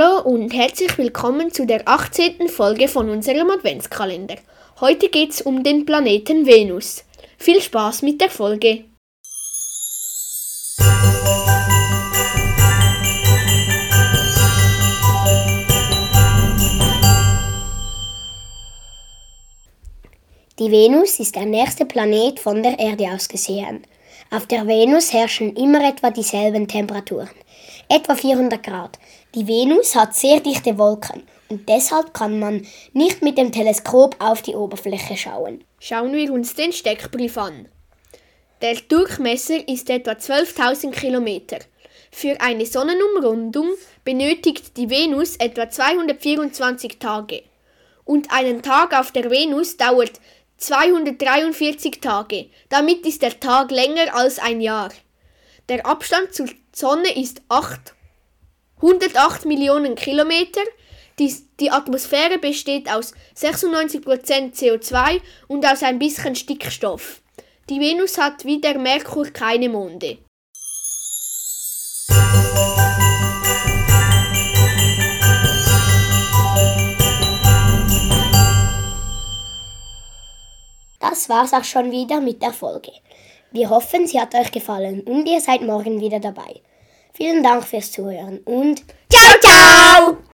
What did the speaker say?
und herzlich willkommen zu der 18. Folge von unserem Adventskalender. Heute geht's um den Planeten Venus. Viel Spaß mit der Folge. Die Venus ist der nächste Planet von der Erde aus gesehen. Auf der Venus herrschen immer etwa dieselben Temperaturen, etwa 400 Grad. Die Venus hat sehr dichte Wolken und deshalb kann man nicht mit dem Teleskop auf die Oberfläche schauen. Schauen wir uns den Steckbrief an. Der Durchmesser ist etwa 12.000 Kilometer. Für eine Sonnenumrundung benötigt die Venus etwa 224 Tage. Und einen Tag auf der Venus dauert 243 Tage. Damit ist der Tag länger als ein Jahr. Der Abstand zur Sonne ist 8, 108 Millionen Kilometer. Die, die Atmosphäre besteht aus 96% CO2 und aus ein bisschen Stickstoff. Die Venus hat wie der Merkur keine Monde. Das war's auch schon wieder mit der Folge. Wir hoffen, sie hat euch gefallen und ihr seid morgen wieder dabei. Vielen Dank fürs Zuhören und Ciao, ciao!